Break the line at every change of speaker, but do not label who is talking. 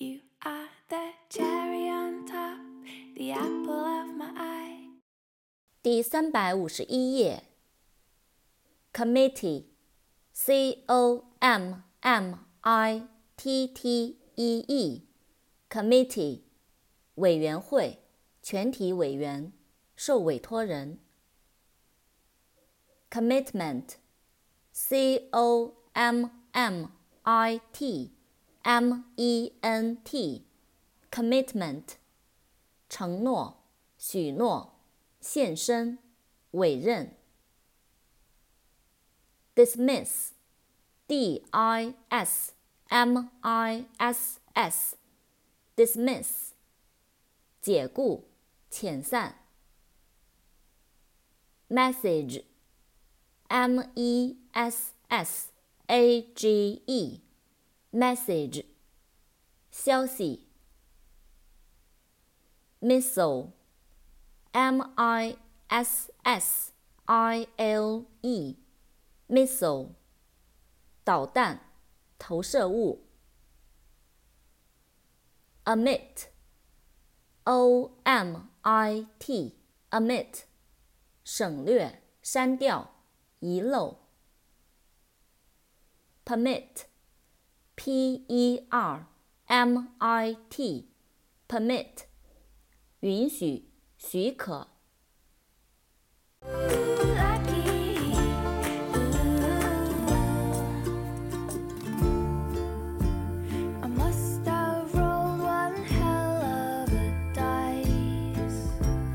You are the cherry on top, the apple of my eye.
第三百五十一页。Committee，C O M M I T T E E，Committee，委员会，全体委员，受委托人。Commitment，C O M M I T M E N T，Commitment，承诺、许诺、献身、委任。Dismiss, D-I-S-M-I-S-S, dismiss，解雇、遣散。Message, M-E-S-S-A-G-E, message，消息。Missile, M-I-S-S-I-L-E。missile，导弹，投射物。omit，o m i t，omit，省略、删掉、遗漏。 P E R M I T，permit，允许、许可。